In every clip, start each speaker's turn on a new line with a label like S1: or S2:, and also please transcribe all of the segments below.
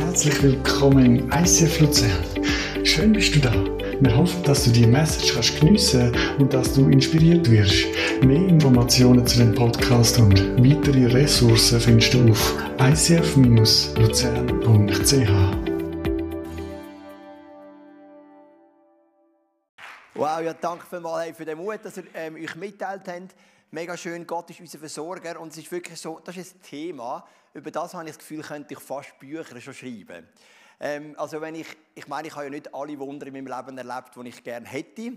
S1: Herzlich willkommen im ICF Luzern. Schön bist du da. Wir hoffen, dass du die Message kannst geniessen und dass du inspiriert wirst. Mehr Informationen zu dem Podcast und weitere Ressourcen findest du auf icf-luzern.ch.
S2: Wow, ja, danke vielmals für den Mut, dass ihr ähm, euch mitteilt habt. Mega schön, Gott ist unser Versorger und es ist wirklich so, das ist ein Thema, über das habe ich das Gefühl, könnte ich fast Bücher schon schreiben. Ähm, also wenn ich, ich meine, ich habe ja nicht alle Wunder in meinem Leben erlebt, die ich gerne hätte,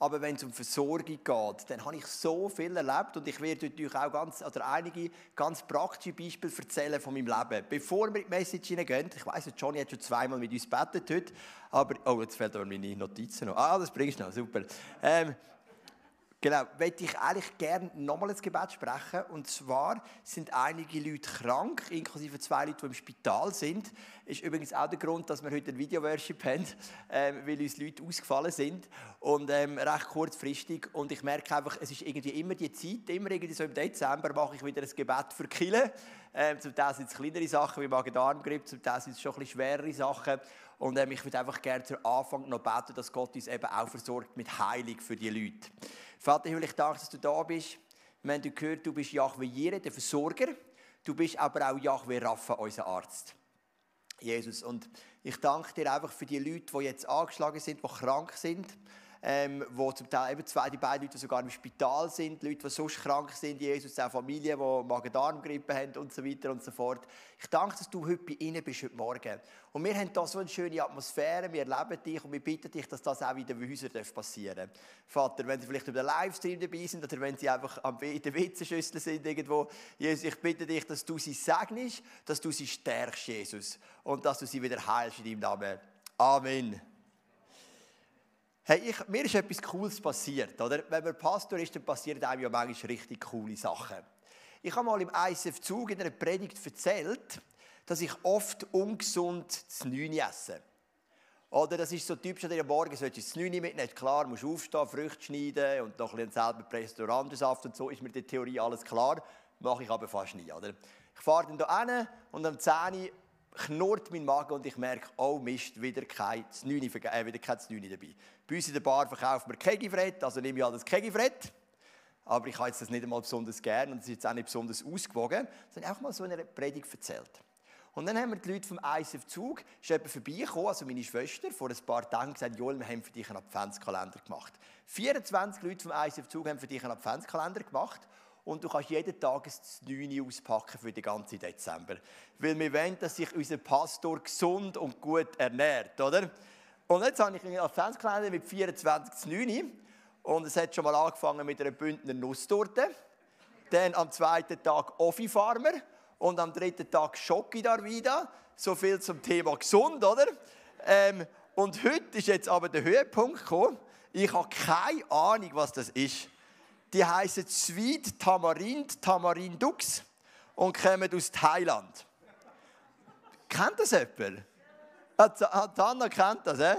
S2: aber wenn es um Versorgung geht, dann habe ich so viel erlebt und ich werde euch auch ganz, oder einige ganz praktische Beispiele erzählen von meinem Leben. Bevor wir die Message hineingehen, ich weiss, Johnny hat schon zweimal mit uns gebetet heute, aber, oh, jetzt fehlt aber meine Notizen noch. Ah, das bringst du noch, super. Ähm, Genau, möchte ich eigentlich gerne nochmal ein Gebet sprechen. Und zwar sind einige Leute krank, inklusive zwei Leute, die im Spital sind. Ist übrigens auch der Grund, dass wir heute ein Video-Worship haben, ähm, weil uns Leute ausgefallen sind. Und ähm, recht kurzfristig. Und ich merke einfach, es ist irgendwie immer die Zeit, immer irgendwie so im Dezember mache ich wieder ein Gebet für Kille. Ähm, zum Teil sind es kleinere Sachen wie Magen-Darm-Grippe, zum Teil sind es schon ein bisschen schwerere Sachen. Und ähm, ich würde einfach gerne zu Anfang noch beten, dass Gott uns eben auch versorgt mit Heilung für die Leute. Vater ich danke, dass du da bist. Wir haben gehört, du bist Yahweh Jireh, der Versorger. Du bist aber auch Yahweh Rapha, unser Arzt. Jesus. Und ich danke dir einfach für die Leute, die jetzt angeschlagen sind, die krank sind ähm, wo zum Teil eben zwei, die beiden Leute sogar im Spital sind, Leute, die sonst krank sind, Jesus, auch Familien, die Magen-Darm-Grippe haben und so weiter und so fort. Ich danke, dass du heute bei ihnen bist, heute Morgen. Und wir haben hier so eine schöne Atmosphäre, wir erleben dich und wir bitten dich, dass das auch wieder bei uns passieren darf. Vater, wenn sie vielleicht über den Livestream dabei sind oder wenn sie einfach in der Witzenschüssel sind irgendwo, Jesus, ich bitte dich, dass du sie segnest, dass du sie stärkst, Jesus, und dass du sie wieder heilst in deinem Namen. Amen. Hey, ich, mir ist etwas Cooles passiert, oder? Wenn man Pastor ist, dann passieren einem ja manchmal richtig coole Sachen. Ich habe mal im ISF-Zug in einer Predigt erzählt, dass ich oft ungesund zu Neun esse. Oder das ist so typisch, dass am Morgen solltest das 9 mitnehmen. Klar, musst aufstehen, Früchte schneiden und noch ein bisschen selber presst Orangensaft und so, ist mir der Theorie alles klar. Mache ich aber fast nie, oder? Ich fahre dann hier hin und am 10 knurrt mein Magen und ich merke, oh Mist, wieder kein Znüni, äh, Znüni dabei. Bei uns in der Bar verkaufen wir Kegifred, also nehme ich all das. Aber ich habe das nicht einmal besonders gern und es ist jetzt auch nicht besonders ausgewogen. sondern einfach mal so eine Predigt erzählt. Und dann haben wir die Leute vom ISF Zug, ist jemand vorbeigekommen, also meine Schwester, vor ein paar Tagen gesagt, Joel, wir haben für dich einen Adventskalender gemacht. 24 Leute vom ISF Zug haben für dich einen Adventskalender gemacht und du kannst jeden Tag ein 9 auspacken für den ganzen Dezember. Weil wir wollen, dass sich unser Pastor gesund und gut ernährt, oder? Und jetzt habe ich einen Adventskalender mit 24 9 und es hat schon mal angefangen mit einer Bündner Nusstorte. Dann am zweiten Tag Offi Farmer und am dritten Tag Schocki Darvida. So viel zum Thema gesund, oder? Ähm, und heute ist jetzt aber der Höhepunkt gekommen. Ich habe keine Ahnung, was das ist. Die heißen Sweet Tamarind Tamarindux und kommen aus Thailand. Kennt das jemand? Anna kennt das, eh?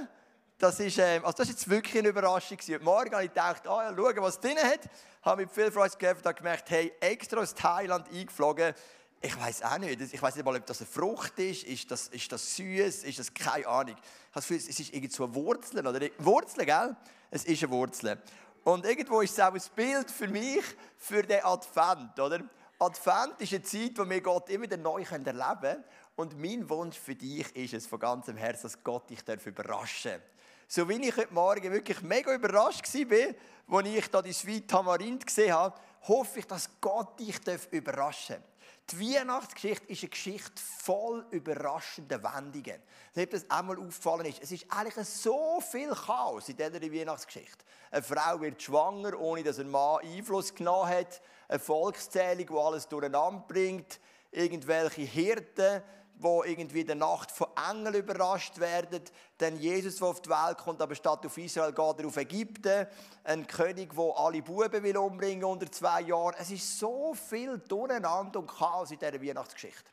S2: Das ist, ähm, also das ist jetzt wirklich eine Überraschung. Heute Morgen habe ich gedacht, oh, ja, schauen, was drin hat. Habe mit viel Freude gegeben und gemerkt, hey, extra aus Thailand eingeflogen. Ich weiß auch nicht. Ich weiß nicht mal, ob das eine Frucht ist. Ist das, ist das süß? Ist das keine Ahnung? Ich habe das Gefühl, es ist irgendwie so Wurzeln. Oder? Wurzeln, gell? Es ist eine Wurzel. Und irgendwo ist es auch ein Bild für mich, für den Advent, oder? Advent ist eine Zeit, wo wir Gott immer wieder neu erleben können. Und mein Wunsch für dich ist es von ganzem Herzen, dass Gott dich überraschen darf. So wie ich heute Morgen wirklich mega überrascht war, als ich da die Sweet Tamarind gesehen habe, hoffe ich, dass Gott dich überraschen darf. Die Weihnachtsgeschichte ist eine Geschichte voll überraschender Wendungen. Ob das einmal aufgefallen ist, es ist eigentlich so viel Chaos in dieser Weihnachtsgeschichte. Eine Frau wird schwanger, ohne dass ein Mann Einfluss genommen hat. Eine Volkszählung, die alles durcheinander bringt. Irgendwelche Hirten, wo irgendwie in der Nacht von Engeln überrascht werden. Dann Jesus, der auf die Welt kommt, aber statt auf Israel geht er auf Ägypten. Ein König, der alle Buben will umbringen unter zwei Jahren. Es ist so viel Durcheinander und Chaos in dieser Weihnachtsgeschichte.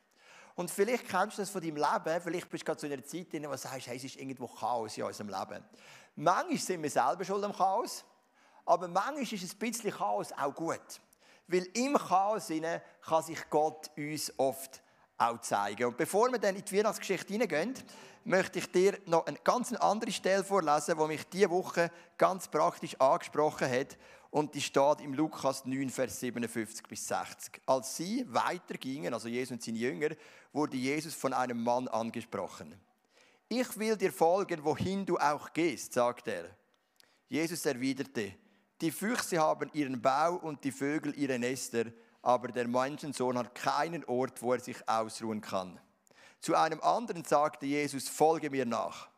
S2: Und vielleicht kennst du das von deinem Leben, vielleicht bist du gerade zu einer Zeit, in der du sagst, hey, es ist irgendwo Chaos in unserem Leben. Manchmal sind wir selber schuld am Chaos, aber manchmal ist ein bisschen Chaos auch gut. Weil im Chaos kann sich Gott uns oft auch zeigen. Und bevor wir dann in die Weihnachtsgeschichte hineingehen, möchte ich dir noch eine ganz andere Stelle vorlesen, die mich diese Woche ganz praktisch angesprochen hat. Und die steht im Lukas 9, Vers 57 bis 60. Als sie weitergingen, also Jesus und seine Jünger, wurde Jesus von einem Mann angesprochen. Ich will dir folgen, wohin du auch gehst, sagt er. Jesus erwiderte, die Füchse haben ihren Bau und die Vögel ihre Nester, aber der Menschensohn hat keinen Ort, wo er sich ausruhen kann. Zu einem anderen sagte Jesus, folge mir nach.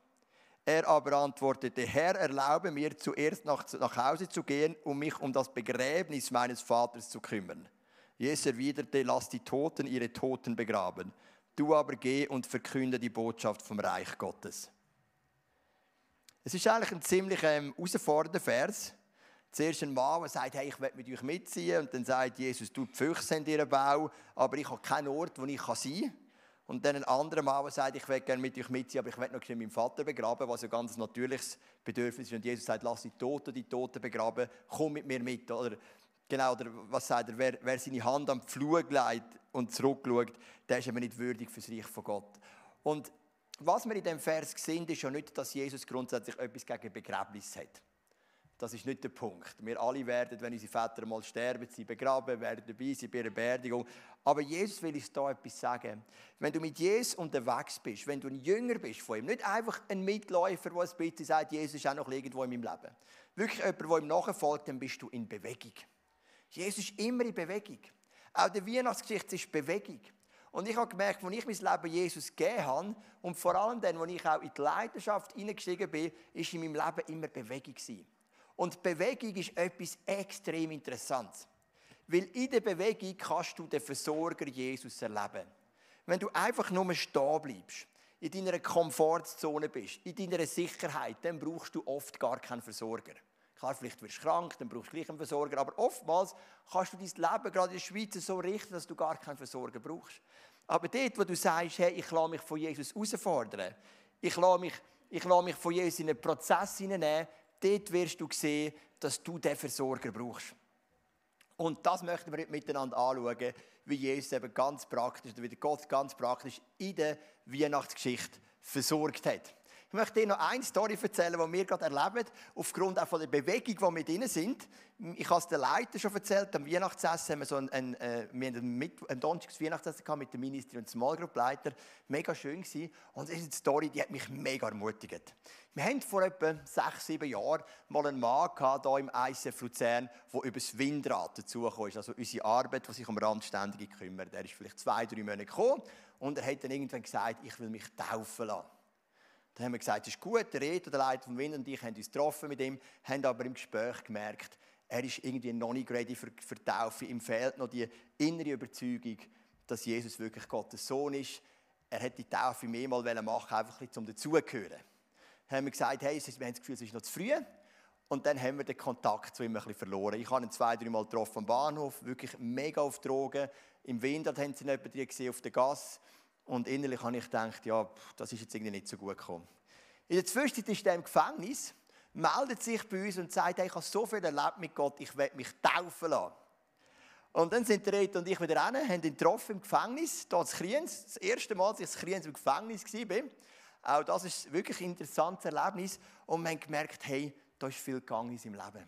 S2: Er aber antwortete, Herr, erlaube mir zuerst nach, nach Hause zu gehen, um mich um das Begräbnis meines Vaters zu kümmern. Jesus erwiderte, lass die Toten ihre Toten begraben. Du aber geh und verkünde die Botschaft vom Reich Gottes. Es ist eigentlich ein ziemlich ähm, herausfordernder Vers. Zuerst ein Mann, der sagt, hey, ich will mit euch mitziehen. Und dann sagt Jesus, du, die Füchse in ihren Bau, aber ich habe keinen Ort, wo ich sein kann. Und dann ein anderer Mann, der sagt, ich will gerne mit euch mitziehen, aber ich will noch meinen Vater begraben, was ein ganz natürliches Bedürfnis ist. Und Jesus sagt, lass die Toten die Toten begraben, komm mit mir mit. Oder genau, oder was sagt er, wer, wer seine Hand am Pflug legt und zurückschaut, der ist eben nicht würdig für das Reich von Gott. Und was wir in diesem Vers sehen, ist ja nicht, dass Jesus grundsätzlich etwas gegen Begräbnis hat. Das ist nicht der Punkt. Wir alle werden, wenn unsere Väter mal sterben, sie begraben, werden dabei sein bei ihrer Beerdigung. Aber Jesus will uns da etwas sagen. Wenn du mit Jesus unterwegs bist, wenn du ein Jünger bist von ihm, nicht einfach ein Mitläufer, der ein bisschen sagt, Jesus ist auch noch irgendwo in meinem Leben. Wirklich jemand, der ihm nachfolgt, dann bist du in Bewegung. Jesus ist immer in Bewegung. Auch die Weihnachtsgeschichte ist Bewegung. Und ich habe gemerkt, als ich mein Leben Jesus gegeben habe und vor allem dann, als ich auch in die Leidenschaft hineingestiegen bin, ist in meinem Leben immer Bewegung gewesen. Und Bewegung ist etwas extrem Interessantes. Weil in der Bewegung kannst du den Versorger Jesus erleben. Wenn du einfach nur stehen bleibst, in deiner Komfortzone bist, in deiner Sicherheit, dann brauchst du oft gar keinen Versorger. Klar, vielleicht wirst du krank, dann brauchst du gleich einen Versorger, aber oftmals kannst du dein Leben gerade in der Schweiz so richten, dass du gar keinen Versorger brauchst. Aber dort, wo du sagst, hey, ich lasse mich von Jesus herausfordern, ich lasse mich, ich lasse mich von Jesus in einen Prozess hineinnehmen, dort wirst du sehen, dass du den Versorger brauchst. Und das möchten wir miteinander anschauen, wie Jesus eben ganz praktisch, wie Gott ganz praktisch in der Weihnachtsgeschichte versorgt hat. Ich möchte dir noch eine Story erzählen, die wir gerade erleben, aufgrund auch von der Bewegung, die wir drin sind. Ich habe es den Leiter schon erzählt, am Weihnachtsessen haben wir so ein, ein, äh, wir ein, ein donnerstags Weihnachtsessen mit dem Minister und dem Small Group Leiter. Mega schön gewesen. Und es ist eine Story, die hat mich mega ermutigt. Wir haben vor etwa sechs, sieben Jahren mal einen Mann gehabt, hier im ICF Luzern, der über das Windrad dazugekommen ist. Also unsere Arbeit, die sich um Randständige kümmert. Er ist vielleicht zwei, drei Monate gekommen und er hat dann irgendwann gesagt, ich will mich taufen lassen. Dann haben wir gesagt, es ist gut, der Reto, der Leiter vom Wind und ich haben uns getroffen mit ihm, haben aber im Gespräch gemerkt, er ist irgendwie noch nicht ready für, für die Taufe. Ihm fehlt noch die innere Überzeugung, dass Jesus wirklich Gottes Sohn ist. Er hätte die Taufe mehrmals machen einfach ein bisschen zum Dazugehören. Dann haben wir gesagt, hey, wir haben das Gefühl, es ist noch zu früh. Und dann haben wir den Kontakt zu ihm ein bisschen verloren. Ich habe ihn zwei, drei Mal getroffen am Bahnhof, wirklich mega auf Drogen. Im Winter haben sie ihn gesehen auf der Gas. Und innerlich habe ich gedacht, ja, das ist jetzt irgendwie nicht so gut gekommen. In der Zwischenzeit ist er im Gefängnis, meldet sich bei uns und sagt, hey, ich habe so viel erlebt mit Gott, ich werde mich taufen lassen. Und dann sind Reto und ich wieder hin, haben ihn getroffen im Gefängnis, hier in Kriens. Das erste Mal, dass ich in im Gefängnis war. Auch das ist wirklich ein interessantes Erlebnis. Und wir haben gemerkt, hey, da ist viel gegangen in seinem Leben.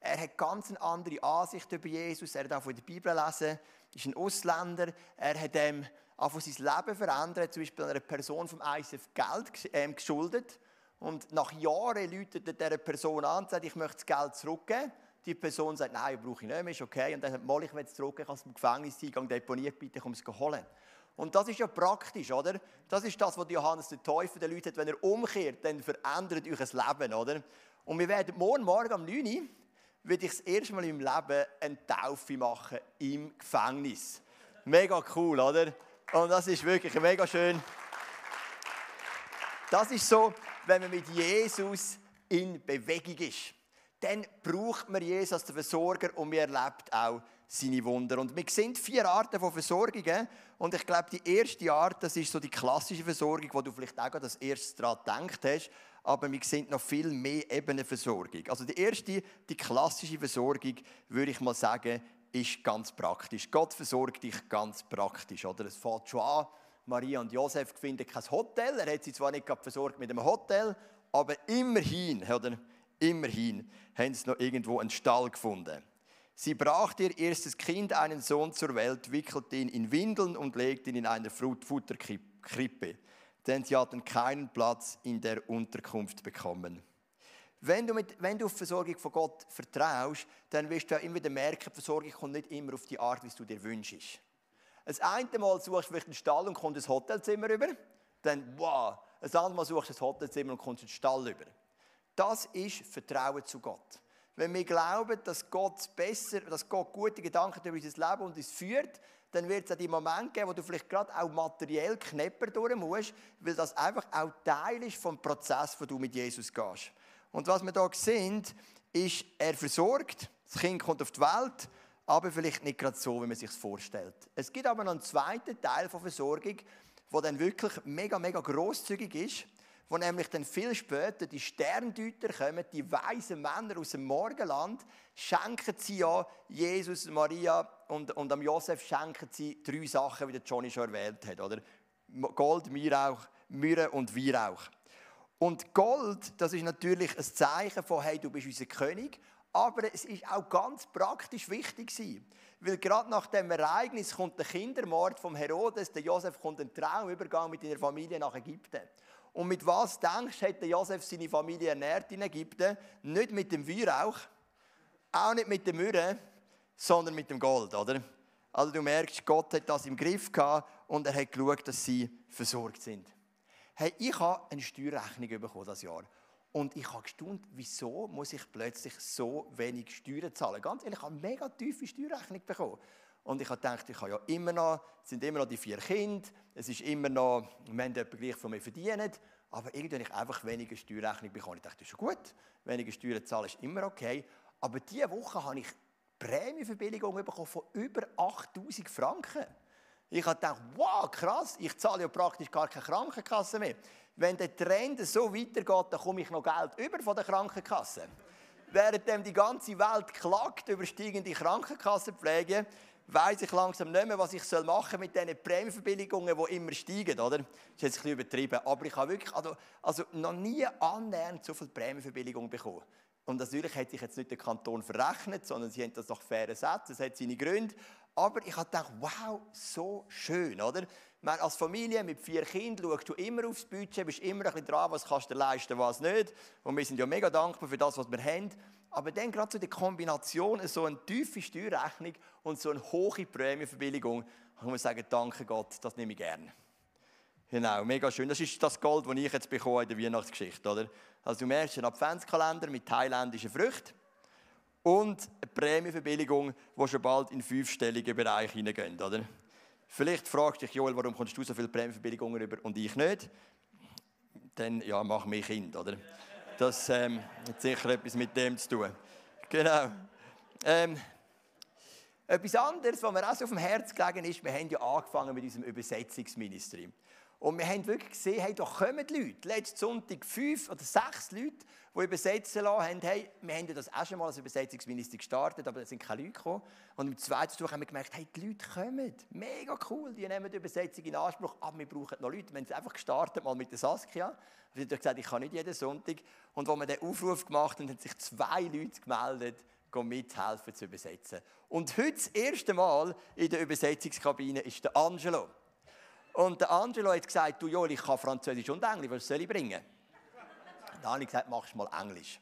S2: Er hat ganz eine andere Ansicht über Jesus. Er darf in der Bibel lesen, ist ein Ausländer. Er hat ähm, einfach sein Leben verändert. Zum Beispiel einer Person vom ISF Geld ähm, geschuldet. Und nach Jahren läutet er dieser Person an und sagt, ich möchte das Geld zurückgeben. Die Person sagt, nein, brauche ich nicht mehr, ist okay. Und dann sagt, mal, ich will es zurückgeben, ich kann es im Gefängniseingang deponiert, bitte komm es holen. Und das ist ja praktisch, oder? Das ist das, was Johannes der Täufer den Leuten hat, wenn er umkehrt, dann verändert euch das Leben, oder? Und wir werden morgen Morgen um 9 Uhr, werde ich das erste Mal im Leben eine Taufe machen im Gefängnis. Mega cool, oder? Und das ist wirklich mega schön. Das ist so, wenn man mit Jesus in Bewegung ist. Dann braucht man Jesus als den Versorger und man erlebt auch seine Wunder. Und wir sehen vier Arten von Versorgungen. Und ich glaube, die erste Art, das ist so die klassische Versorgung, wo du vielleicht auch das erste daran gedacht hast. Aber wir sehen noch viel mehr Ebenen Versorgung. Also die erste, die klassische Versorgung, würde ich mal sagen, ist ganz praktisch. Gott versorgt dich ganz praktisch. Oder? Es fällt schon an, Maria und Josef finden kein Hotel. Er hat sie zwar nicht versorgt mit einem Hotel, aber immerhin, oder? immerhin haben sie noch irgendwo einen Stall gefunden. Sie brachte ihr erstes Kind, einen Sohn, zur Welt, wickelte ihn in Windeln und legte ihn in eine Futterkrippe, denn sie hatten keinen Platz in der Unterkunft bekommen. Wenn du, mit, wenn du auf die Versorgung von Gott vertraust, dann wirst du ja immer wieder merken, die Versorgung kommt nicht immer auf die Art, wie du dir wünschst. Das eine Mal suchst du vielleicht einen Stall und kommst ins Hotelzimmer über, dann wow. Ein anderes Mal suchst du ein Hotelzimmer und kommst ins Stall über. Das ist Vertrauen zu Gott. Wenn wir glauben, dass Gott besser, dass Gott gute Gedanken über unser Leben und uns führt, dann wird es auch die Momente geben, wo du vielleicht gerade auch materiell knapper durch musst, weil das einfach auch Teil ist vom Prozess, wo du mit Jesus gehst. Und was wir hier sehen, ist, er versorgt, das Kind kommt auf die Welt, aber vielleicht nicht gerade so, wie man sich vorstellt. Es gibt aber noch einen zweiten Teil von Versorgung, der dann wirklich mega, mega großzügig ist wo nämlich dann viel später die Sterndeuter kommen, die weisen Männer aus dem Morgenland, schenken sie ja Jesus, Maria und, und am Josef schenken sie drei Sachen, wie der Johnny schon erwähnt hat, oder? Gold, Myrrauch, Myrrhe und Weihrauch. Und Gold, das ist natürlich ein Zeichen von, hey, du bist unser König, aber es ist auch ganz praktisch wichtig gewesen. Weil gerade nach dem Ereignis kommt der Kindermord vom Herodes, der Josef kommt einen Traumübergang mit seiner Familie nach Ägypten. Und mit was denkst du, hat Josef seine Familie ernährt in Ägypten? Nicht mit dem Weihrauch, auch nicht mit der Myrrhe, sondern mit dem Gold, oder? Also du merkst, Gott hat das im Griff gehabt und er hat geschaut, dass sie versorgt sind. Hey, ich habe eine Steuerrechnung bekommen das Jahr. Und ich habe gestaunt, wieso muss ich plötzlich so wenig Steuern zahlen? Ganz ehrlich, ich habe eine mega tiefe Steuerrechnung bekommen. Und ich habe gedacht, ich habe ja immer noch, es sind immer noch die vier Kinder, es ist immer noch, wir haben etwa gleich von mir verdient, aber irgendwie ich einfach weniger Steuerrechnung bekommen. Ich dachte, das ist schon gut, weniger Steuern zahlen ist immer okay. Aber diese Woche habe ich Prämienverbilligungen bekommen von über 8000 Franken. Ich habe gedacht, wow, krass, ich zahle ja praktisch gar keine Krankenkasse mehr. Wenn der Trend so weitergeht, dann komme ich noch Geld über von der Krankenkasse. Während die ganze Welt klagt über steigende Krankenkassenpflege, weiß ich langsam nicht mehr, was ich machen soll mit diesen Prämienverbilligungen, die immer steigen, oder? Das ist jetzt bisschen übertrieben. Aber ich habe wirklich also, also noch nie annähernd so viel Prämienverbilligung bekommen. Und natürlich hat sich jetzt nicht der Kanton verrechnet, sondern sie haben das nach fairen Sätzen, das hat seine Gründe. Aber ich habe gedacht, wow, so schön, oder? Meine, als Familie mit vier Kindern schaust du immer aufs Budget, bist immer ein bisschen dran, was kannst du leisten, was nicht. Und wir sind ja mega dankbar für das, was wir haben. Aber dann gerade so die Kombination, so eine tiefe Steuerrechnung und so eine hohe Prämienverbilligung, ich muss sagen, danke Gott, das nehme ich gerne. Genau, mega schön. Das ist das Gold, das ich jetzt bekomme in der Weihnachtsgeschichte, oder? Also du merkst einen Adventskalender mit thailändischen Früchten und eine Prämienverbilligung, die schon bald in fünfstellige Bereich hineingeht, oder? Vielleicht fragst du dich, Joel, warum kommst du so viele Prämienverbilligungen über und ich nicht? Dann, ja, mach mich Kind, oder? Das ähm, hat sicher etwas mit dem zu tun. Genau. Ähm, etwas anderes, was mir auch so auf dem Herz gelegen ist, wir haben ja angefangen mit unserem Übersetzungsministerium. Und wir haben wirklich gesehen, hey, da kommen Leute. Letzten Sonntag fünf oder sechs Leute, die übersetzen lassen haben. Hey, wir haben ja das auch schon mal als Übersetzungsminister gestartet, aber da sind keine Leute gekommen. Und im zweiten Tuch haben wir gemerkt, hey, die Leute kommen. Mega cool, die nehmen die Übersetzung in Anspruch. Aber wir brauchen noch Leute. Wir haben einfach gestartet mal mit der Saskia. Sie hat gesagt, ich kann nicht jeden Sonntag. Und als wir den Aufruf gemacht haben, haben sich zwei Leute gemeldet, mithelfen zu übersetzen. Und heute das erste Mal in der Übersetzungskabine ist der Angelo. Und der Angelo hat gesagt, du Joel, ich kann Französisch und Englisch, was soll ich bringen? Dann habe ich gesagt, machst mal Englisch.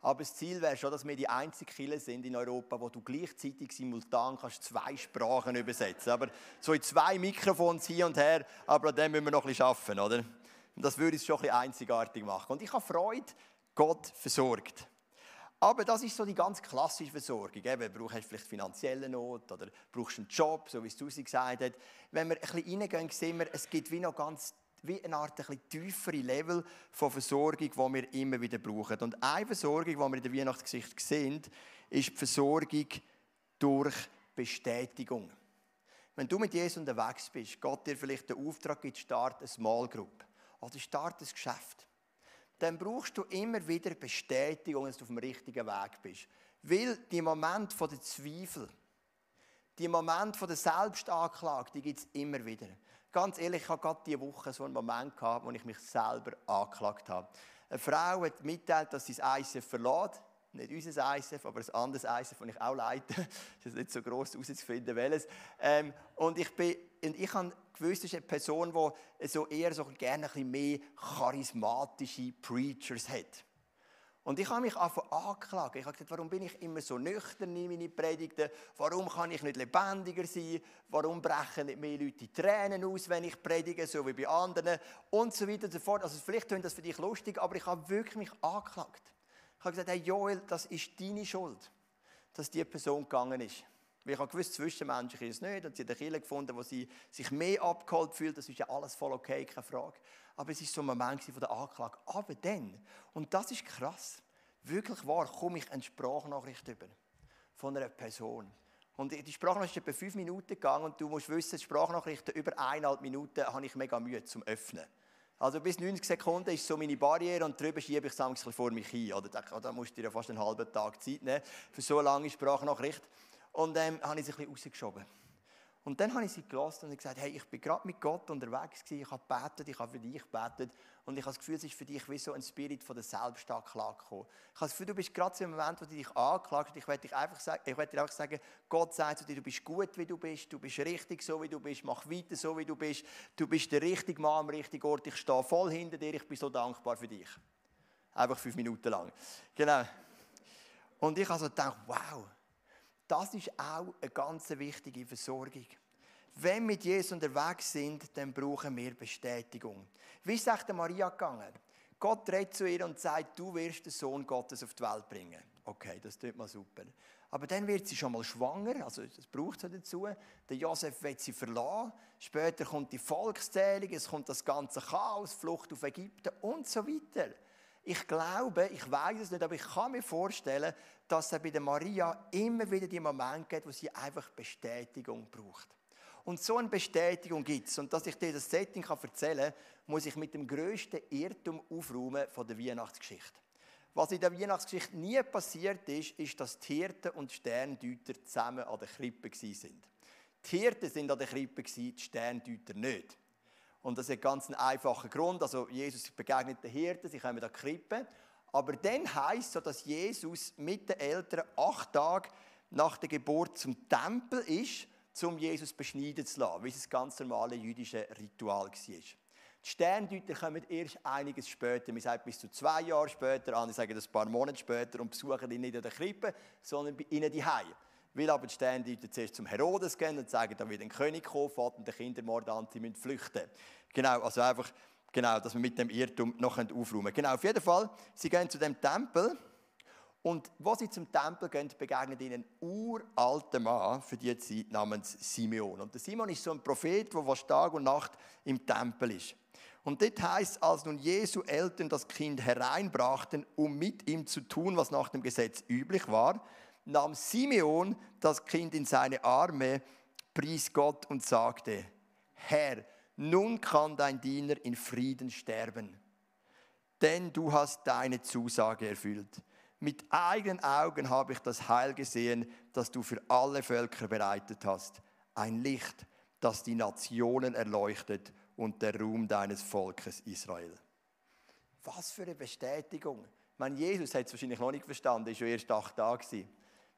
S2: Aber das Ziel wäre schon, dass wir die einzige Kille sind in Europa, wo du gleichzeitig simultan kannst zwei Sprachen übersetzen. Aber so in zwei Mikrofons hier und her, aber an dem müssen wir noch ein bisschen arbeiten, oder? Und das würde es schon ein bisschen einzigartig machen. Und ich habe Freude, Gott versorgt. Aber das ist so die ganz klassische Versorgung. Eben, brauchst du vielleicht finanzielle Not oder brauchst einen Job, so wie es Susi gesagt hat. Wenn wir ein bisschen reingehen, sehen wir, es gibt wie noch ganz wie eine Art ein tiefere Level von Versorgung, die wir immer wieder brauchen. Und eine Versorgung, die wir in der Weihnachtsgeschichte sehen, ist die Versorgung durch Bestätigung. Wenn du mit Jesus unterwegs bist, Gott dir vielleicht den Auftrag gibt, start eine Small Group oder start ein Geschäft dann brauchst du immer wieder Bestätigung, dass du auf dem richtigen Weg bist. Weil die Moment der Zweifel, Die Momente der Selbstanklage, die gibt es immer wieder. Ganz ehrlich, ich hatte gerade diese Woche so einen Moment gehabt, wo ich mich selber angeklagt habe. Eine Frau hat mitteilt, dass sie das ICF verlässt. Nicht unser ICF, aber ein anderes ICF, das ich auch leite. Es ist nicht so gross herauszufinden, welches. Ähm, und ich bin und ich habe gewusst, ist eine Person, die so eher so gerne ein bisschen mehr charismatische Preachers hat. Und ich habe mich einfach angeklagt. Ich habe gesagt, warum bin ich immer so nüchtern in meinen Predigten? Warum kann ich nicht lebendiger sein? Warum brechen nicht mehr Leute die Tränen aus, wenn ich predige, so wie bei anderen? Und so weiter und so fort. Also vielleicht klingt das für dich lustig, aber ich habe wirklich mich angeklagt. Ich habe gesagt, hey Joel, das ist deine Schuld, dass diese Person gegangen ist. Weil ich habe gewusst, zwischenmenschlich ist es nicht. Und sie hat eine Kirche gefunden, wo sie sich mehr abgeholt fühlt. Das ist ja alles voll okay, keine Frage. Aber es war so ein Moment von der Anklage. Aber dann, und das ist krass, wirklich wahr, komme ich eine Sprachnachricht über von einer Person. Und die Sprachnachricht ist etwa fünf Minuten gegangen und du musst wissen, Sprachnachrichten über eineinhalb Minuten habe ich mega Mühe zum Öffnen. Also bis 90 Sekunden ist so meine Barriere und drüber schiebe ich es vor mich hin. Oder da musst du dir fast einen halben Tag Zeit nehmen für so eine lange Sprachnachricht. Und ähm, habe ich sie ein bisschen rausgeschoben. Und dann habe ich sie gelassen und gesagt, hey, ich bin gerade mit Gott unterwegs gewesen, ich habe gebetet, ich habe für dich gebetet und ich habe das Gefühl, es ist für dich wie so ein Spirit von der Selbstanklage gekommen. Ich habe das Gefühl, du bist gerade so im Moment, wo du dich anklagst ich werde, dich einfach sagen, ich werde dir einfach sagen, Gott sagt zu dir, du bist gut, wie du bist, du bist richtig, so wie du bist, mach weiter, so wie du bist, du bist der richtige Mann am richtigen Ort, ich stehe voll hinter dir, ich bin so dankbar für dich. Einfach fünf Minuten lang. Genau. Und ich habe so gedacht, wow, das ist auch eine ganz wichtige Versorgung. Wenn wir mit Jesus unterwegs sind, dann brauchen wir Bestätigung. Wie ist es Maria gegangen? Gott redet zu ihr und sagt, du wirst den Sohn Gottes auf die Welt bringen. Okay, das tut mal super. Aber dann wird sie schon mal schwanger, also das braucht sie dazu. Der Josef wird sie verlassen. Später kommt die Volkszählung, es kommt das ganze Chaos, Flucht auf Ägypten und so weiter. Ich glaube, ich weiß es nicht, aber ich kann mir vorstellen, dass es bei der Maria immer wieder die Momente gibt, wo sie einfach Bestätigung braucht. Und so eine Bestätigung gibt es. Und dass ich dir das Setting erzählen kann, muss ich mit dem grössten Irrtum aufräumen von der Weihnachtsgeschichte. Was in der Weihnachtsgeschichte nie passiert ist, ist, dass die Hirten und die Sterndeuter zusammen an der Krippe waren. Die Hirten sind an der Krippe, die Sterndeuter nicht. Und das hat einen ganz einfachen Grund. Also Jesus begegnet den Hirten, sie kommen an die Krippe. Aber dann heisst es, dass Jesus mit den Eltern acht Tage nach der Geburt zum Tempel ist, um Jesus beschneiden zu lassen, wie es das ganz normale jüdische Ritual war. Die Sterndeuter kommen erst einiges später, man sagt bis zu zwei Jahre später, andere sagen ein paar Monate später und besuchen ihn nicht in der Krippe, sondern bei ihnen die Hause. Weil aber die Sterndeuter zuerst zum Herodes gehen und sagen, da wird ein König kommen, und der Kindermord an, sie müssen flüchten. Genau, also einfach, genau, dass wir mit dem Irrtum noch aufräumen können. Genau, auf jeden Fall, sie gehen zu dem Tempel und wo sie zum Tempel gehen, begegnet ihnen ein uralter Mann für die Zeit namens Simeon. Und der Simon ist so ein Prophet, der fast Tag und Nacht im Tempel ist. Und dort heißt, als nun Jesu Eltern das Kind hereinbrachten, um mit ihm zu tun, was nach dem Gesetz üblich war, nahm Simeon das Kind in seine Arme, pries Gott und sagte, Herr, nun kann dein Diener in Frieden sterben, denn du hast deine Zusage erfüllt. Mit eigenen Augen habe ich das Heil gesehen, das du für alle Völker bereitet hast. Ein Licht, das die Nationen erleuchtet und der Ruhm deines Volkes Israel. Was für eine Bestätigung. Mein Jesus hat es wahrscheinlich noch nicht verstanden, ist schon erst acht Tage.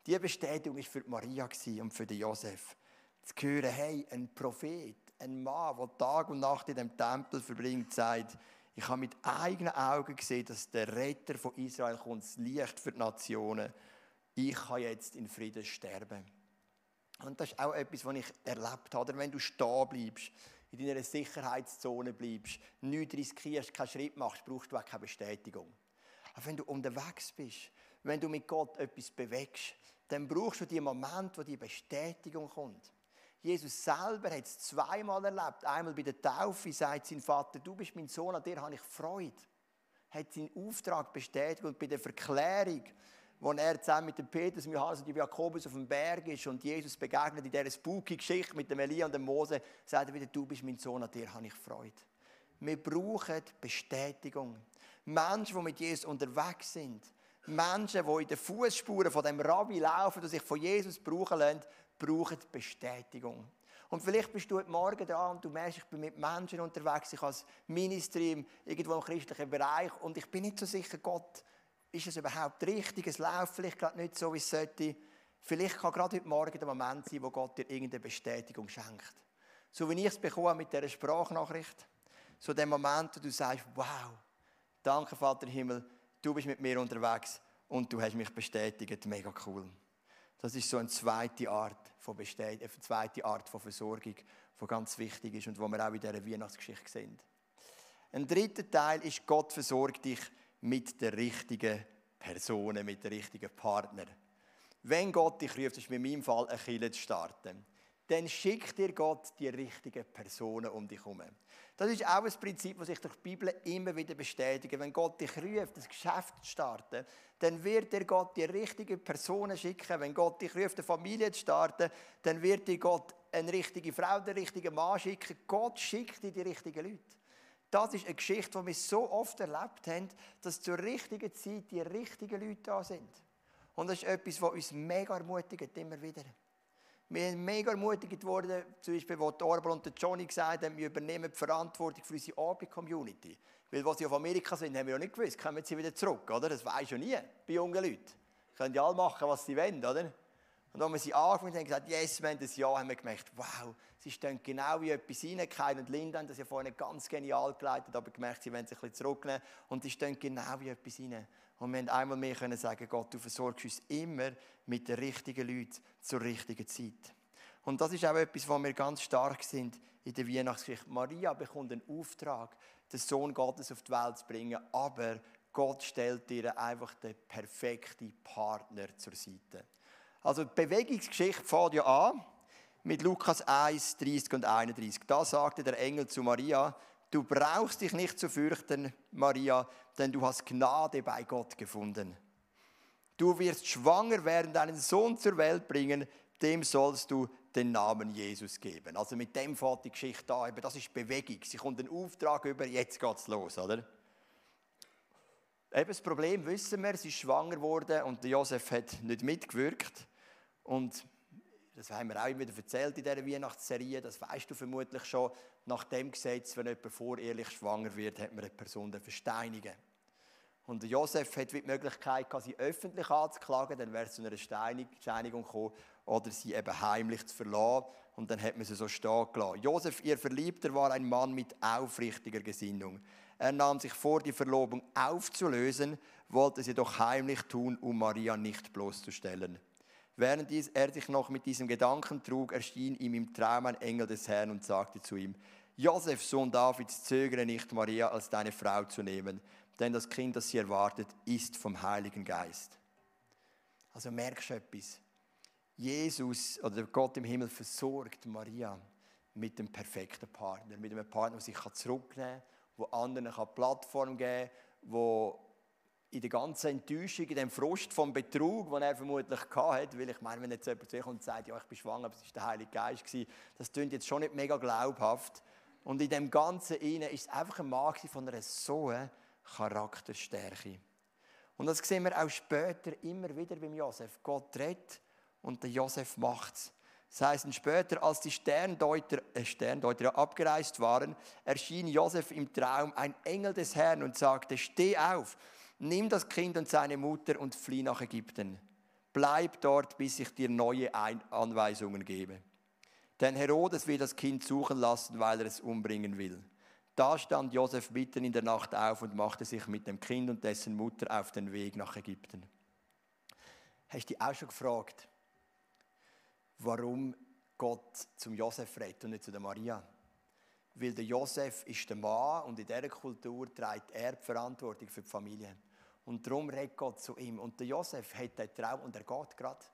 S2: Die Bestätigung ist für Maria und für Josef. Zu hören, hey, ein Prophet, ein Mann, der Tag und Nacht in dem Tempel verbringt, sagt, ich habe mit eigenen Augen gesehen, dass der Retter von Israel kommt, das Licht für die Nationen. Ich kann jetzt in Frieden sterben. Und das ist auch etwas, was ich erlebt habe. Wenn du stehen bleibst, in deiner Sicherheitszone bleibst, nichts riskierst, keinen Schritt machst, brauchst du auch keine Bestätigung. Aber wenn du unterwegs bist, wenn du mit Gott etwas bewegst, dann brauchst du die Moment, wo die Bestätigung kommt. Jesus selber hat es zweimal erlebt. Einmal bei der Taufe sagt sein Vater, du bist mein Sohn, an dir habe ich Freude. Hat seinen Auftrag bestätigt und bei der Verklärung, wo er zusammen mit dem Petrus, dem Johannes und dem Jakobus auf dem Berg ist und Jesus begegnet in dieser spooky Geschichte mit dem Elia und dem Mose, sagt er wieder, du bist mein Sohn, an dir habe ich Freude. Wir brauchen Bestätigung. Menschen, die mit Jesus unterwegs sind, Menschen, die in den Fußspuren von dem Rabbi laufen und sich von Jesus brauchen lassen, brauchen Bestätigung. Und vielleicht bist du heute Morgen da und du merkst, ich bin mit Menschen unterwegs, ich als Ministry irgendwo im christlichen Bereich und ich bin nicht so sicher, Gott, ist es überhaupt richtig? Es läuft vielleicht gerade nicht so, wie es sollte. Vielleicht kann gerade heute Morgen der Moment sein, wo Gott dir irgendeine Bestätigung schenkt. So wie ich es bekomme mit dieser Sprachnachricht. So der Moment, wo du sagst, wow, danke Vater Himmel, du bist mit mir unterwegs und du hast mich bestätigt, mega cool. Das ist so eine zweite Art von Bestät eine zweite Art von Versorgung, die ganz wichtig ist und wo wir auch in dieser Weihnachtsgeschichte sehen. Ein dritter Teil ist, Gott versorgt dich mit den richtigen Personen, mit den richtigen Partnern. Wenn Gott dich ruft, ist in meinem Fall ein Kirche zu starten, dann schickt dir Gott die richtigen Personen um dich herum. Das ist auch ein Prinzip, das sich durch die Bibel immer wieder bestätigt. Wenn Gott dich ruft, das Geschäft zu starten, dann wird dir Gott die richtigen Personen schicken. Wenn Gott dich ruft, eine Familie zu starten, dann wird dir Gott eine richtige Frau, einen richtigen Mann schicken. Gott schickt dir die richtigen Leute. Das ist eine Geschichte, die wir so oft erlebt haben, dass zur richtigen Zeit die richtigen Leute da sind. Und das ist etwas, was uns mega ermutigt, immer wieder. Wir sind mega ermutigt worden, zum Beispiel, wo Orbel und Johnny gesagt haben, wir übernehmen die Verantwortung für unsere Abi-Community. Weil, als sie auf Amerika sind, haben wir ja nicht gewusst, kommen sie wieder zurück, oder? Das weiß ja nie bei jungen Leuten. Können ja alle machen, was sie wollen, oder? Und als wir sie angefangen haben, gesagt, yes, wir haben das Jahr, haben wir gemerkt, wow, sie stehen genau wie etwas rein. Und Linda haben das ja vorhin ganz genial geleitet, aber gemerkt, sie wollen sich ein bisschen zurücknehmen. Und sie stehen genau wie etwas rein. Und wir haben einmal mehr können sagen, Gott, du versorgst uns immer mit den richtigen Leuten zur richtigen Zeit. Und das ist auch etwas, wo wir ganz stark sind in der Weihnachtsgeschichte. Maria bekommt einen Auftrag, den Sohn Gottes auf die Welt zu bringen, aber Gott stellt ihr einfach den perfekten Partner zur Seite. Also die Bewegungsgeschichte fängt ja an mit Lukas 1, 30 und 31. Da sagte der Engel zu Maria, du brauchst dich nicht zu fürchten, Maria, denn du hast Gnade bei Gott gefunden. Du wirst schwanger werden, deinen Sohn zur Welt bringen, dem sollst du den Namen Jesus geben. Also mit dem fährt die Geschichte an. Das ist Bewegung. Sie kommt den Auftrag über, jetzt geht's los, oder? Eben das Problem wissen wir, sie ist schwanger geworden und Josef hat nicht mitgewirkt. Und das haben wir auch immer erzählt in dieser Weihnachtsserie, das weißt du vermutlich schon. Nach dem Gesetz, wenn jemand vorehrlich schwanger wird, hat man eine Person versteinigen. Und Josef hat die Möglichkeit, sie öffentlich anzuklagen, dann wäre es zu einer Steinigung gekommen, oder sie eben heimlich zu verlassen. Und dann hat man sie so stehen gelassen. Josef, ihr Verliebter, war ein Mann mit aufrichtiger Gesinnung. Er nahm sich vor, die Verlobung aufzulösen, wollte sie doch heimlich tun, um Maria nicht bloßzustellen. Während er sich noch mit diesem Gedanken trug, erschien ihm im Traum ein Engel des Herrn und sagte zu ihm, Josef, Sohn Davids, zögere nicht, Maria als deine Frau zu nehmen, denn das Kind, das sie erwartet, ist vom Heiligen Geist. Also merkst du etwas? Jesus oder Gott im Himmel versorgt Maria mit dem perfekten Partner, mit einem Partner, der sich zurücknehmen kann, wo anderen eine Plattform geben kann, in der ganzen Enttäuschung, in dem Frust vom Betrug, den er vermutlich hatte, weil ich meine, wenn jetzt jemand zu kommt und sagt, ja, ich bin schwanger, aber es war der Heilige Geist, das klingt jetzt schon nicht mega glaubhaft. Und in dem Ganzen ist es einfach ein Mann von einer so Charakterstärke. Und das sehen wir auch später immer wieder beim Josef. Gott redet und der Josef macht's. Das heißt, später, als die Sterndeuter, äh Sterndeuter abgereist waren, erschien Josef im Traum ein Engel des Herrn und sagte: Steh auf, nimm das Kind und seine Mutter und flieh nach Ägypten. Bleib dort, bis ich dir neue Anweisungen gebe. Denn Herodes will das Kind suchen lassen, weil er es umbringen will. Da stand Josef mitten in der Nacht auf und machte sich mit dem Kind und dessen Mutter auf den Weg nach Ägypten. Hast du dich auch schon gefragt, warum Gott zum Josef redet und nicht zu der Maria. Weil der Josef ist der Mann und in dieser Kultur trägt er die Verantwortung für die Familie. Und darum redet Gott zu ihm. Und der Josef hat den Traum und er geht gerade.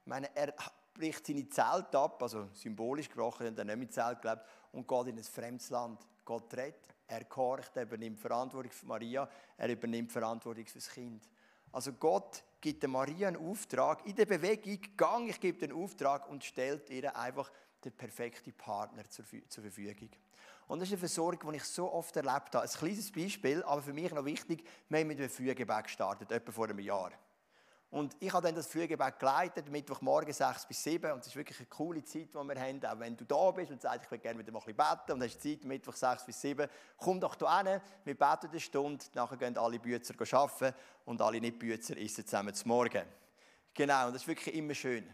S2: Ich meine, er bricht seine Zelt ab, also symbolisch gesprochen, er hat nicht mit Zelt gelebt, und geht in ein fremdes Land. Gott redet, er gehorcht, er übernimmt Verantwortung für Maria, er übernimmt Verantwortung für das Kind. Also Gott gibt der Maria einen Auftrag, in der Bewegung, gang, ich gebe den Auftrag und stellt ihr einfach den perfekten Partner zur, zur Verfügung. Und das ist eine Versorgung, die ich so oft erlebt habe. Ein kleines Beispiel, aber für mich noch wichtig, wir haben mit einem Fügeback gestartet, etwa vor einem Jahr. Und ich habe dann das Frühgebet geleitet, Mittwochmorgen 6 bis 7. Und es ist wirklich eine coole Zeit, die wir haben. Auch wenn du da bist und sagst, ich will gerne wieder mal ein bisschen beten und hast Zeit, Mittwoch 6 bis 7, komm doch hier hin. Wir beten eine Stunde, nachher gehen alle Bützer arbeiten und alle Nicht-Bützer essen zusammen zum Morgen. Genau, und das ist wirklich immer schön.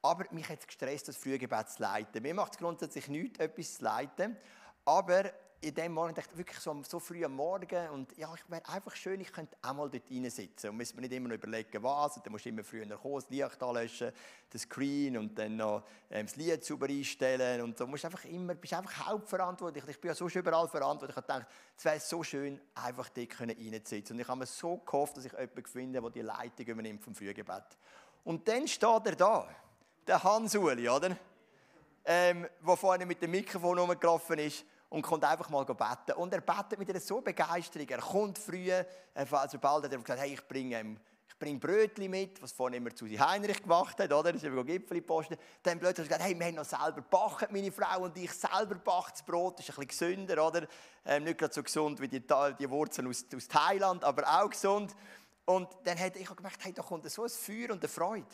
S2: Aber mich hat es gestresst, das Frühgebet zu leiten. Mir macht es grundsätzlich nichts, etwas zu leiten. Aber in dem Morgen dachte ich wirklich so, so früh am Morgen und ja, ich wäre einfach schön, ich könnte auch mal dort sitzen und müssen mir nicht immer noch überlegen, was, und dann musst du immer früher kommen, das Licht anlöschen, den Screen und dann noch ähm, das Lied sauber einstellen und so, musst einfach immer, bist einfach hauptverantwortlich, ich bin ja sonst überall verantwortlich, ich dachte, es wäre so schön, einfach dort reinzusitzen und ich habe mir so gehofft, dass ich jemanden finde, der die Leitung übernimmt vom Frühgebet. Und dann steht er da, der Hans-Uli, oder? Ähm, der vorne mit dem Mikrofon rumgelaufen ist und kommt einfach mal beten. Und er betet mit einer so Begeisterung. Er kommt früh, also bald hat er gesagt, hey, ich bringe ähm, ich Brötchen mit, was vorhin immer zu Heinrich gemacht hat, oder? Das ist über Gipfel posten. Dann plötzlich gesagt, hey, wir haben noch selber gebacken, meine Frau und ich, selber bachtes Brot, das ist ein bisschen gesünder, oder? Ähm, nicht gerade so gesund wie die, die Wurzeln aus, aus Thailand, aber auch gesund. Und dann hat ich gemerkt, hey, da kommt so ein Feuer und eine Freude.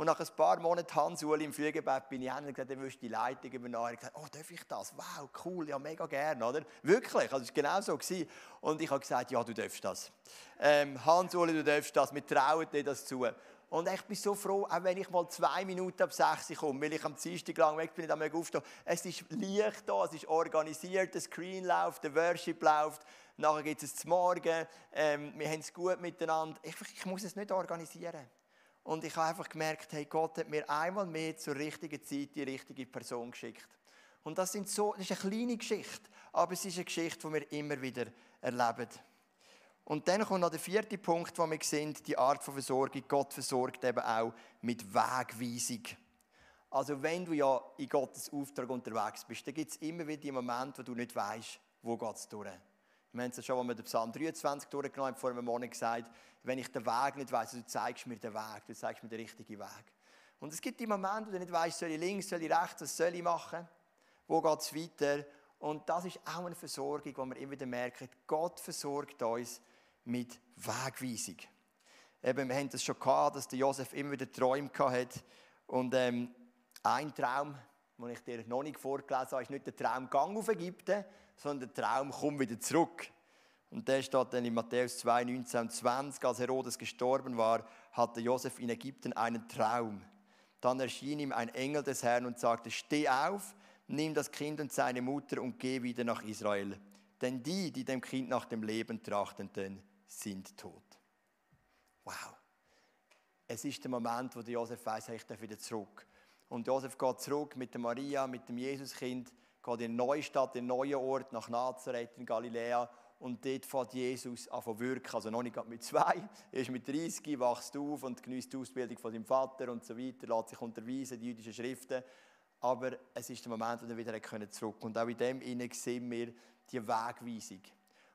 S2: Und nach ein paar Monaten Hans-Uli im Frühgebet bin ich hin und gesagt, er möchte die Leitung übernehmen. Er gesagt, oh, darf ich das? Wow, cool, ja, mega gerne, oder? Wirklich, also es war genau so. Gewesen. Und ich habe gesagt, ja, du darfst das. Ähm, Hans-Uli, du darfst das, wir trauen dir das zu. Und ich bin so froh, auch wenn ich mal zwei Minuten ab sechs komme, weil ich am Dienstag lang weg bin, dann aufstehen. Es ist Licht da, es ist organisiert, der Screen läuft, der Worship läuft. Nachher geht es zum Morgen, ähm, wir haben es gut miteinander. Ich, ich muss es nicht organisieren. Und ich habe einfach gemerkt, hey, Gott hat mir einmal mehr zur richtigen Zeit die richtige Person geschickt. Und das, sind so, das ist eine kleine Geschichte, aber es ist eine Geschichte, die wir immer wieder erleben. Und dann kommt noch der vierte Punkt, wo wir sehen, die Art von Versorgung. Gott versorgt eben auch mit Wegweisung. Also wenn du ja in Gottes Auftrag unterwegs bist, dann gibt es immer wieder die Momente, wo du nicht weißt, wo geht es durch. Wir haben es schon, als wir den Psalm 23 durchgenommen haben, vor einem Monat gesagt, wenn ich den Weg nicht weiß, also du zeigst mir den Weg, du zeigst mir den richtigen Weg. Und es gibt die Momente, wo du nicht weißt, soll ich links, soll ich rechts, was soll ich machen, wo geht es weiter. Und das ist auch eine Versorgung, wo wir immer wieder merken, Gott versorgt uns mit Wegweisung. Eben, wir haben das schon gehabt, dass der Josef immer wieder Träume hatte. Und ähm, ein Traum, den ich dir noch nicht vorgelesen habe, ist nicht der Traum Gang auf Ägypten, sondern der Traum komm wieder zurück. Und der steht dann in Matthäus 2, 19 und 20. Als Herodes gestorben war, hatte Josef in Ägypten einen Traum. Dann erschien ihm ein Engel des Herrn und sagte, steh auf, nimm das Kind und seine Mutter und geh wieder nach Israel. Denn die, die dem Kind nach dem Leben trachteten, sind tot. Wow. Es ist der Moment, wo Josef weiß, ich darf wieder zurück. Und Josef geht zurück mit der Maria, mit dem Jesuskind, geht in eine neue Stadt, in einen neuen Ort, nach Nazareth in Galiläa. Und dort fährt Jesus an zu wirken. Also noch nicht mit zwei. Er ist mit 30, wächst auf und genießt die Ausbildung von seinem Vater und so weiter, lässt sich unterweisen, die jüdischen Schriften. Aber es ist der Moment, wo er wieder zurück Und auch in dem Innen sehen wir die Wegweisung.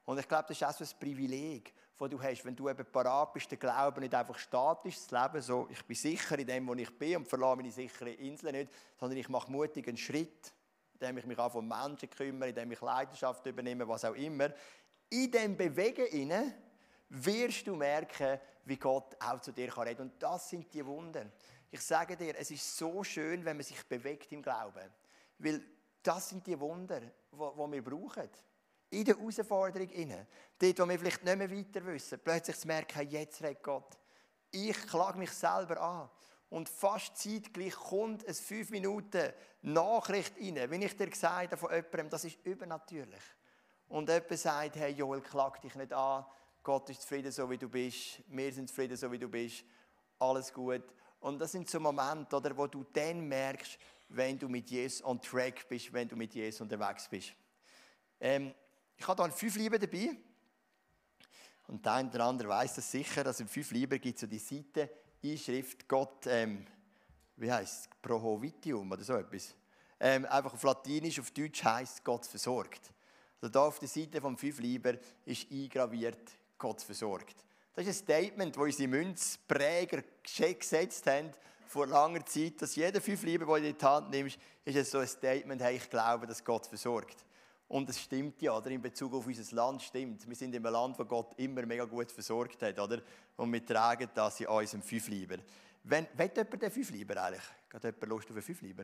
S2: Und ich glaube, das ist auch so ein Privileg, das du hast, wenn du eben parat bist, der Glaube nicht einfach statisch zu leben, so ich bin sicher in dem, wo ich bin und verlasse meine sichere Insel nicht, sondern ich mache mutig einen Schritt, indem ich mich auch um Menschen kümmere, indem ich Leidenschaft übernehme, was auch immer. In dem Bewegen wirst du merken, wie Gott auch zu dir reden kann. Und das sind die Wunder. Ich sage dir, es ist so schön, wenn man sich bewegt im Glauben. Weil das sind die Wunder, die wir brauchen. In der Herausforderung inne. Dort, wo wir vielleicht nicht mehr weiter wissen. Plötzlich zu merken, jetzt redet Gott. Ich klage mich selber an. Und fast zeitgleich kommt es fünf Minuten Nachricht rein. Wenn ich dir gesagt habe von jemandem, das ist übernatürlich. Und jemand sagt, hey Joel, klag dich nicht an. Gott ist zufrieden, so wie du bist. Wir sind zufrieden, so wie du bist. Alles gut. Und das sind so Momente, oder, wo du dann merkst, wenn du mit Jesus on track bist, wenn du mit Jesus unterwegs bist. Ähm, ich habe hier fünf Liebe dabei. Und der eine oder andere weiß das sicher, dass in fünf Liebe gibt es so die Seite, Einschrift Gott, ähm, wie heißt es, Prohovitium oder so etwas. Ähm, einfach auf Latinisch, auf Deutsch heißt Gott versorgt. Also da auf der Seite vom fünf Lieber ist eingraviert, Gott versorgt. Das ist ein Statement, das unsere Münzpräger gesetzt haben vor langer Zeit, dass jeder fünf Lieber, den du in die Hand nimmst, ist es so ein Statement, hey, ich glaube, dass Gott versorgt. Und es stimmt ja, oder? in Bezug auf unser Land stimmt. Wir sind in einem Land, wo Gott immer mega gut versorgt hat. Oder? Und wir tragen das in unserem Fünfleiber. Wenn, will jemand den Fünfleiber eigentlich? Hat jemand Lust auf einen Fünfleiber?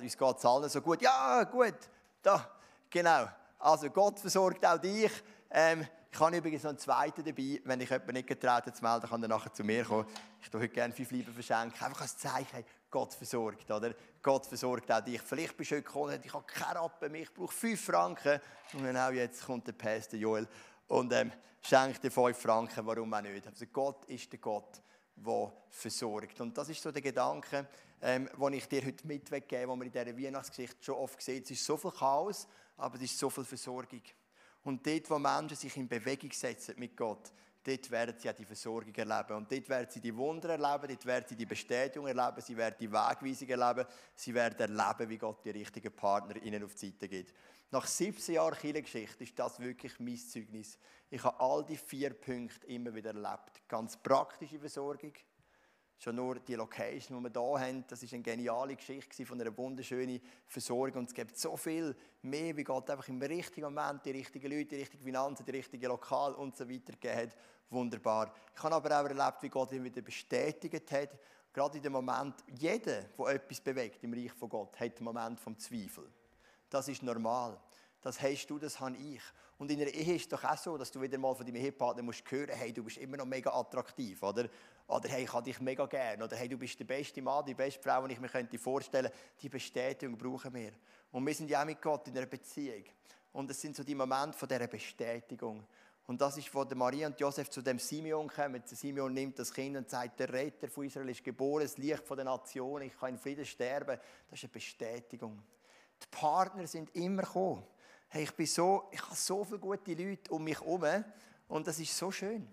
S2: Uns geht es allen so gut. Ja, gut. Da, genau. Also Gott versorgt auch dich. Ähm, ich habe übrigens noch einen zweiten dabei. Wenn ich jemanden nicht getraut zu melden, kann er nachher zu mir kommen. Ich tue heute gerne fünf Lieben verschenken. Einfach als Zeichen, Gott versorgt. Oder? Gott versorgt auch dich. Vielleicht bist du heute gekommen ich habe keine Rappen mehr, ich brauche fünf Franken. Und genau jetzt kommt der Pastor Joel und ähm, schenkt dir fünf Franken. Warum auch nicht? Also Gott ist der Gott, der versorgt. Und das ist so der Gedanke, ähm, den ich dir heute mitgebe, den man in dieser Weihnachtsgeschichte schon oft sieht. Es ist so viel Chaos, aber es ist so viel Versorgung. Und dort, wo Menschen sich in Bewegung setzen mit Gott, dort werden sie auch die Versorgung erleben. Und dort werden sie die Wunder erleben, dort werden sie die Bestätigung erleben, sie werden die Wegweisung erleben, sie werden erleben, wie Gott die richtigen Partner ihnen auf die Seite gibt. Nach 17 Jahren Kirchengeschichte ist das wirklich mein Zeugnis. Ich habe all die vier Punkte immer wieder erlebt. Ganz praktische Versorgung, Schon nur die Location, die wir hier haben, das ist eine geniale Geschichte von einer wunderschönen Versorgung. Und es gibt so viel mehr, wie Gott einfach im richtigen Moment die richtigen Leute, die richtigen Finanzen, die richtigen Lokal und so weiter gegeben hat. Wunderbar. Ich habe aber auch erlebt, wie Gott ihn wieder bestätigt hat. Gerade in dem Moment, jeder, der etwas bewegt im Reich von Gott, hat einen Moment vom Zweifel. Das ist normal. Das hast du, das habe ich. Und in einer Ehe ist es doch auch so, dass du wieder mal von deinem Ehepartner musst hören, hey, du bist immer noch mega attraktiv, oder? Oder hey, ich habe dich mega gern. Oder hey, du bist der beste Mann, die beste Frau, die ich mir könnte vorstellen könnte. Die Bestätigung brauchen wir. Und wir sind ja auch mit Gott in einer Beziehung. Und es sind so die Momente von dieser Bestätigung. Und das ist, wo Maria und Josef zu dem Simeon kommen. Simeon nimmt das Kind und sagt, der Retter von Israel ist geboren, das Licht von der Nation, ich kann in Frieden sterben. Das ist eine Bestätigung. Die Partner sind immer gekommen. Hey, ich, bin so, ich habe so viele gute Leute um mich herum und das ist so schön.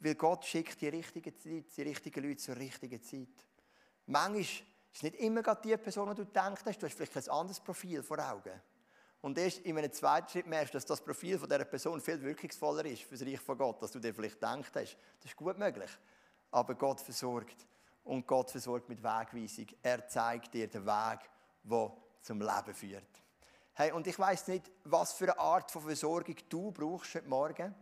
S2: Weil Gott schickt die richtige Zeit, die richtigen Leute zur richtigen Zeit. Manchmal ist es nicht immer die Person, die du denkst, du hast vielleicht ein anderes Profil vor Augen. Und erst in einem zweiten Schritt merkst du, dass das Profil von dieser Person viel wirkungsvoller ist für das Reich von Gott, als du dir vielleicht gedacht hast. Das ist gut möglich. Aber Gott versorgt. Und Gott versorgt mit Wegweisung. Er zeigt dir den Weg, der zum Leben führt. Hey, und ich weiß nicht, was für eine Art von Versorgung du brauchst heute Morgen.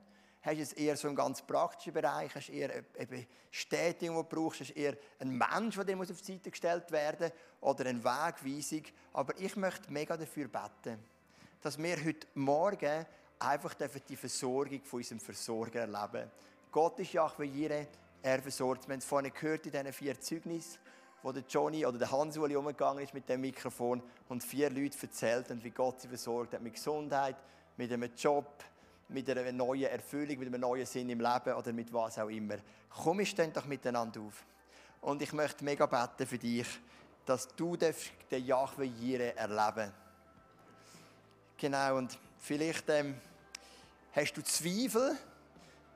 S2: Hast du es eher so im ganz praktischen Bereich? Hast du eher eine Bestätigung, die du brauchst? Hast du eher einen Mensch, der auf die Seite gestellt werden muss? Oder eine Wegweisung? Aber ich möchte mega dafür beten, dass wir heute Morgen einfach die Versorgung von unserem Versorger erleben. Gott ist Jahwe Jireh, er versorgt. Wir haben es vorhin gehört in diesen vier Zeugnissen, wo der Johnny oder der Hans Uli umgegangen ist mit dem Mikrofon und vier Leute erzählt haben, wie Gott sie versorgt hat mit Gesundheit, mit einem Job, mit einer neuen Erfüllung, mit einem neuen Sinn im Leben oder mit was auch immer. Komm, wir stehen doch miteinander auf. Und ich möchte mega beten für dich, dass du den Yahweh Jireh erleben Genau, und vielleicht ähm, hast du Zweifel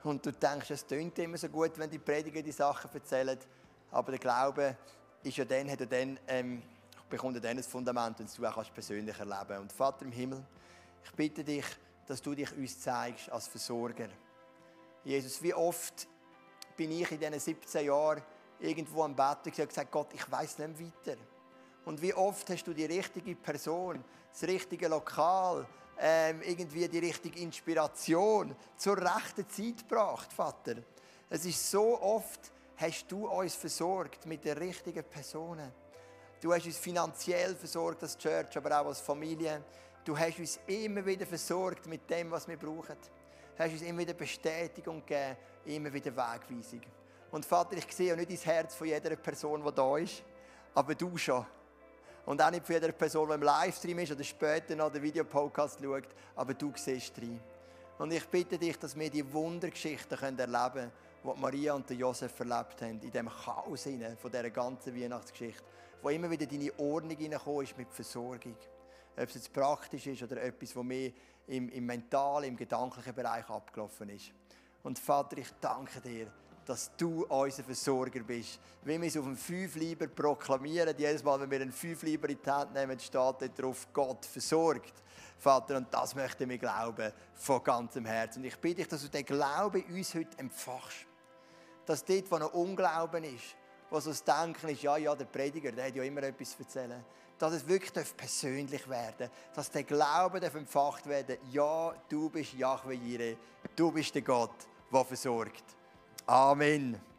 S2: und du denkst, es tönt immer so gut, wenn die Prediger die Sachen erzählen, aber der Glaube ist ja dann, hat er dann, ähm, bekommt er dann ein Fundament, wenn du auch persönlich erleben kannst. Und Vater im Himmel, ich bitte dich, dass du dich uns zeigst als Versorger. Jesus, wie oft bin ich in diesen 17 Jahren irgendwo am Bett und gesagt, Gott, ich weiß nicht weiter. Und wie oft hast du die richtige Person, das richtige Lokal, ähm, irgendwie die richtige Inspiration zur rechten Zeit gebracht, Vater. Es ist so oft, hast du uns versorgt mit den richtigen Personen. Du hast uns finanziell versorgt als Church, aber auch als Familie. Du hast uns immer wieder versorgt mit dem, was wir brauchen. Du hast uns immer wieder Bestätigung gegeben, immer wieder Wegweisung. Und Vater, ich sehe auch nicht das Herz von jeder Person, die da ist, aber du schon. Und auch nicht von jeder Person, die im Livestream ist oder später noch den Videopodcast schaut, aber du siehst rein. Und ich bitte dich, dass wir die Wundergeschichten erleben können, die Maria und Josef erlebt haben, in dem Chaos von dieser ganzen Weihnachtsgeschichte, wo immer wieder deine Ordnung hineingekommen ist mit Versorgung ob es jetzt praktisch ist oder etwas, was mehr im, im mentalen, im gedanklichen Bereich abgelaufen ist. Und Vater, ich danke dir, dass du unser Versorger bist. Wie wir es auf dem Fünfleiber proklamieren, jedes Mal, wenn wir einen Fünfleiber in die Hand nehmen, steht dort drauf, Gott versorgt. Vater, und das möchten wir glauben, von ganzem Herzen. Und ich bitte dich, dass du den Glauben uns heute empfachst. Dass dort, wo ein Unglauben ist, was so das Denken ist, ja, ja, der Prediger, der hat ja immer etwas zu erzählen. Dass es wirklich persönlich werden darf. Dass der Glaube darf empfacht werden ja, du bist Yahweh Jireh, du bist der Gott, der versorgt. Amen.